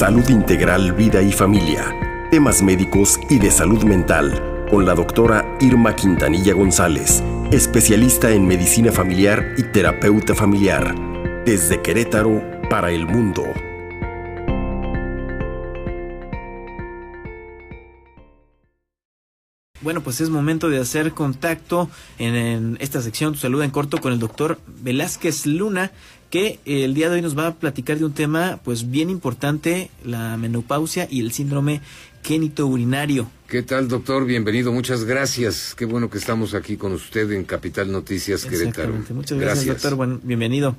Salud Integral, Vida y Familia. Temas médicos y de salud mental con la doctora Irma Quintanilla González, especialista en medicina familiar y terapeuta familiar. Desde Querétaro para el mundo. Bueno, pues es momento de hacer contacto en, esta sección Tu Salud en Corto con el doctor Velázquez Luna, que el día de hoy nos va a platicar de un tema pues bien importante, la menopausia y el síndrome génito urinario. ¿Qué tal, doctor? Bienvenido, muchas gracias. Qué bueno que estamos aquí con usted en Capital Noticias Querétaro. Muchas gracias, doctor. Bueno, bienvenido.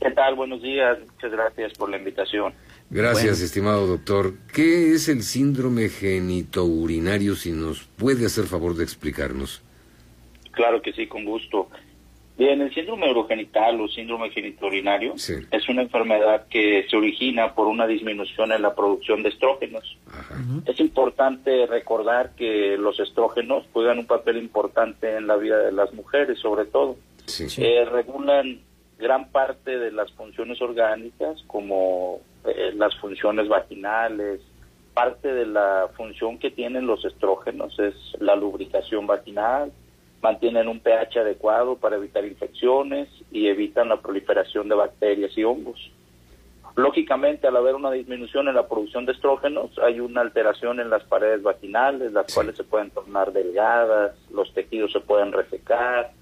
¿Qué tal? Buenos días. Muchas gracias por la invitación. Gracias, estimado doctor. ¿Qué es el síndrome genitourinario, si nos puede hacer favor de explicarnos? Claro que sí, con gusto. Bien, el síndrome urogenital o síndrome genitourinario es una enfermedad que se origina por una disminución en la producción de estrógenos. Es importante recordar que los estrógenos juegan un papel importante en la vida de las mujeres, sobre todo. Eh, regulan gran parte de las funciones orgánicas como eh, las funciones vaginales, parte de la función que tienen los estrógenos es la lubricación vaginal, mantienen un pH adecuado para evitar infecciones y evitan la proliferación de bacterias y hongos. Lógicamente, al haber una disminución en la producción de estrógenos, hay una alteración en las paredes vaginales, las cuales se pueden tornar delgadas, los tejidos se pueden resecar,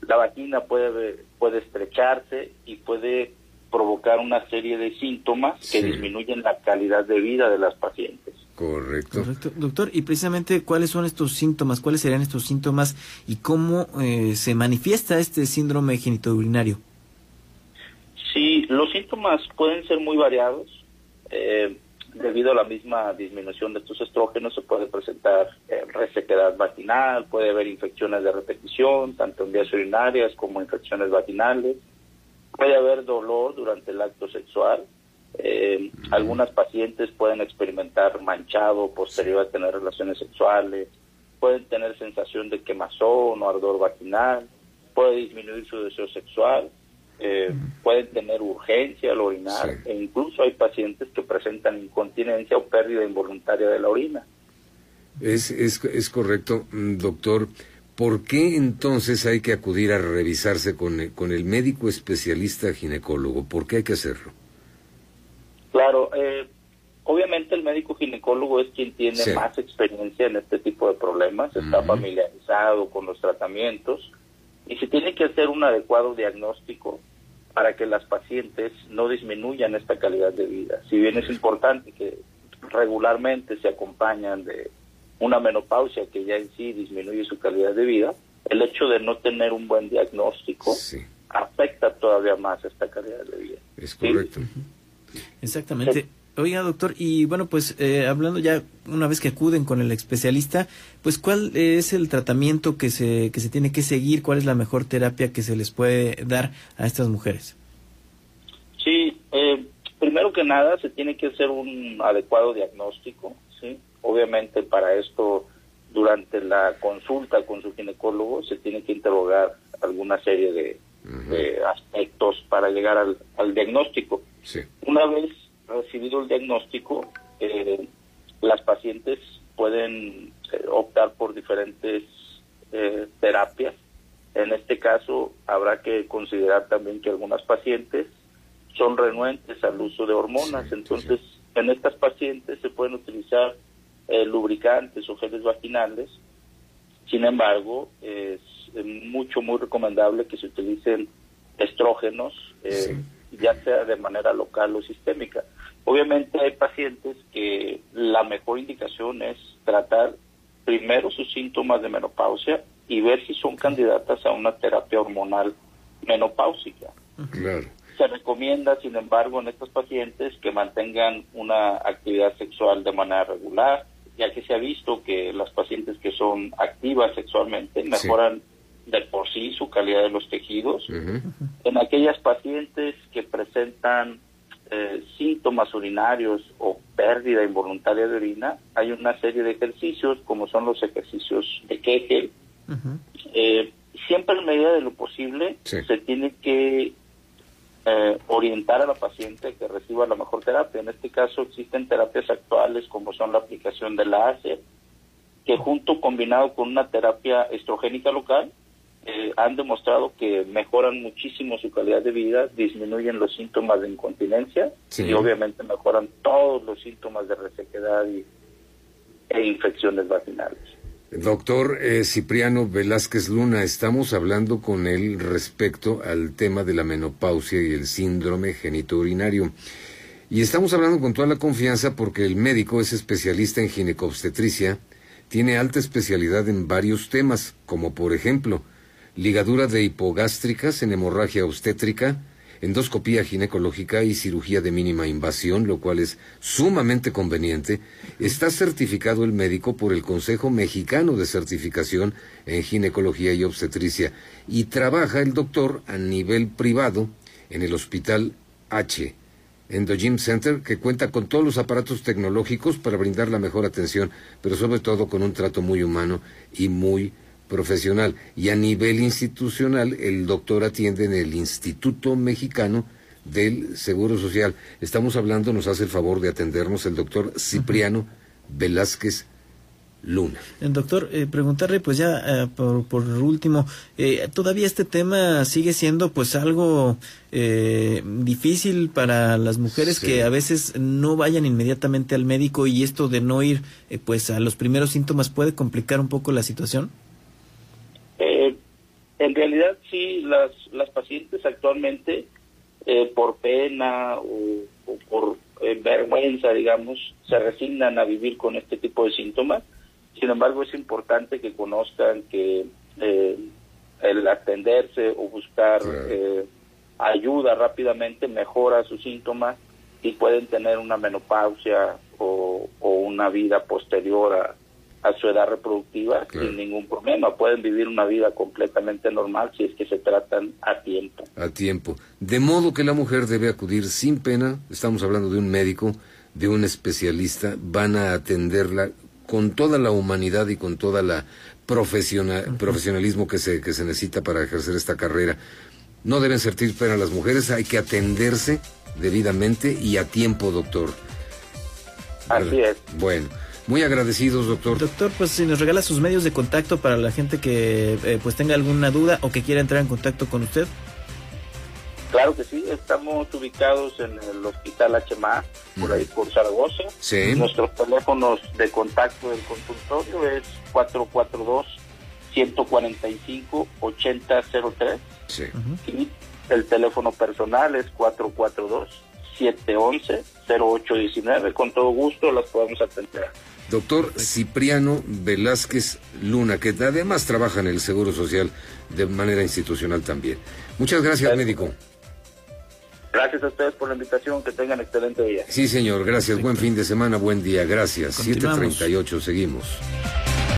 la vagina puede, puede estrecharse y puede provocar una serie de síntomas que disminuyen la calidad de vida de las pacientes. Correcto. Doctor, y precisamente cuáles son estos síntomas, cuáles serían estos síntomas y cómo eh, se manifiesta este síndrome genitourinario. Sí, los síntomas pueden ser muy variados. Eh, debido a la misma disminución de estos estrógenos se puede presentar eh, resequedad vaginal, puede haber infecciones de repetición, tanto en vías urinarias como infecciones vaginales Puede haber dolor durante el acto sexual. Eh, algunas pacientes pueden experimentar manchado posterior a tener relaciones sexuales. Pueden tener sensación de quemazón o ardor vaginal. Puede disminuir su deseo sexual. Eh, pueden tener urgencia al orinar e incluso hay pacientes que presentan incontinencia o pérdida involuntaria de la orina. Es, es, es correcto, mm, doctor. ¿por qué entonces hay que acudir a revisarse con el, con el médico especialista ginecólogo? ¿Por qué hay que hacerlo? Claro, eh, obviamente el médico ginecólogo es quien tiene más experiencia en este tipo de problemas, está familiarizado con los tratamientos y se tiene que hacer un adecuado diagnóstico para que las pacientes no disminuyan esta calidad de vida. Si bien es importante que regularmente se acompañan de una menopausia que ya en sí disminuye su calidad de vida, el hecho de no tener un buen diagnóstico afecta todavía más esta calidad de vida. Es correcto. Exactamente. Oiga, doctor, y bueno, pues eh, hablando ya una vez que acuden con el especialista, pues cuál es el tratamiento que se, que se tiene que seguir, cuál es la mejor terapia que se les puede dar a estas mujeres. Sí, eh, primero que nada se tiene que hacer un adecuado diagnóstico, ¿sí? Obviamente para esto, durante la consulta con su ginecólogo, se tiene que interrogar alguna serie de, aspectos para llegar al, diagnóstico. Una vez recibido el diagnóstico, eh, las pacientes pueden eh, optar por diferentes eh, terapias. En este caso, habrá que considerar también que algunas pacientes son renuentes al uso de hormonas. Entonces, en estas pacientes se pueden utilizar eh, lubricantes o geles vaginales. Sin embargo, es mucho, muy recomendable que se utilicen estrógenos, eh, ya sea de manera local o sistémica. Obviamente hay pacientes que la mejor indicación es tratar primero sus síntomas de menopausia y ver si son candidatas a una terapia hormonal menopáusica. Se recomienda, sin embargo, en estos pacientes que mantengan una actividad sexual de manera regular, ya que se ha visto que las pacientes que son activas sexualmente mejoran de por sí su calidad de los tejidos. En aquellas pacientes que presentan eh, síntomas urinarios o pérdida involuntaria de orina, hay una serie de ejercicios como son los ejercicios de Kegel. Eh, siempre en medida de lo posible se tiene que eh, orientar a la paciente que reciba la mejor terapia. En este caso existen terapias actuales como son la aplicación de la ACE, que junto combinado con una terapia estrogénica local eh, han demostrado que mejoran muchísimo su calidad de vida, disminuyen los síntomas de incontinencia y obviamente mejoran todos los síntomas de resequedad y, e infecciones vaginales. Doctor eh, Cipriano Velázquez Luna, estamos hablando con él respecto al tema de la menopausia y el síndrome genitourinario. Y estamos hablando con toda la confianza porque el médico es especialista en ginecobstetricia, tiene alta especialidad en varios temas, como por ejemplo, ligadura de hipogástricas en hemorragia obstétrica, endoscopía ginecológica y cirugía de mínima invasión, lo cual es sumamente conveniente, está certificado el médico por el Consejo Mexicano de Certificación en Ginecología y Obstetricia y trabaja el doctor a nivel privado en el Hospital H. Endogym Center, que cuenta con todos los aparatos tecnológicos para brindar la mejor atención, pero sobre todo con un trato muy humano y muy profesional. Y a nivel institucional, el doctor atiende en el Instituto Mexicano del Seguro Social. Estamos hablando, nos hace el favor de atendernos el doctor Cipriano Velázquez Luna. El doctor, eh, preguntarle pues ya eh, por, por, último, eh, todavía este tema sigue siendo pues algo difícil para las mujeres que a veces no vayan inmediatamente al médico y esto de no ir pues a los primeros síntomas puede complicar un poco la situación. En realidad sí, las, las pacientes actualmente, eh, por pena o, por eh, vergüenza, digamos, se resignan a vivir con este tipo de síntomas. Sin embargo, es importante que conozcan que eh, el atenderse o buscar ayuda rápidamente mejora sus síntomas y pueden tener una menopausia o, o una vida posterior a, a su edad reproductiva sin ningún problema. Pueden vivir una vida completamente normal si es que se tratan a tiempo. A tiempo. De modo que la mujer debe acudir sin pena, estamos hablando de un médico, de un especialista, van a atenderla con toda la humanidad y con toda la profesional, profesionalismo que se, que se necesita para ejercer esta carrera. No deben sentir pena las mujeres, hay que atenderse debidamente y a tiempo, doctor. Así es. Bueno. Muy agradecidos, doctor. Doctor, pues si nos regala sus medios de contacto para la gente que eh, pues tenga alguna duda o que quiera entrar en contacto con usted. Claro que sí, estamos ubicados en el Hospital HMA, por ahí por Zaragoza. Sí. Nuestros teléfonos de contacto del consultorio es 442 145 8003. Sí. Y el teléfono personal es 442 711 0819. Con todo gusto las podemos atender. Doctor Cipriano Velázquez Luna, que además trabaja en el Seguro Social de manera institucional también. Muchas gracias, médico. Gracias a ustedes por la invitación, que tengan excelente día. Sí, señor, gracias. Buen fin de semana, buen día, gracias. 7.38, seguimos.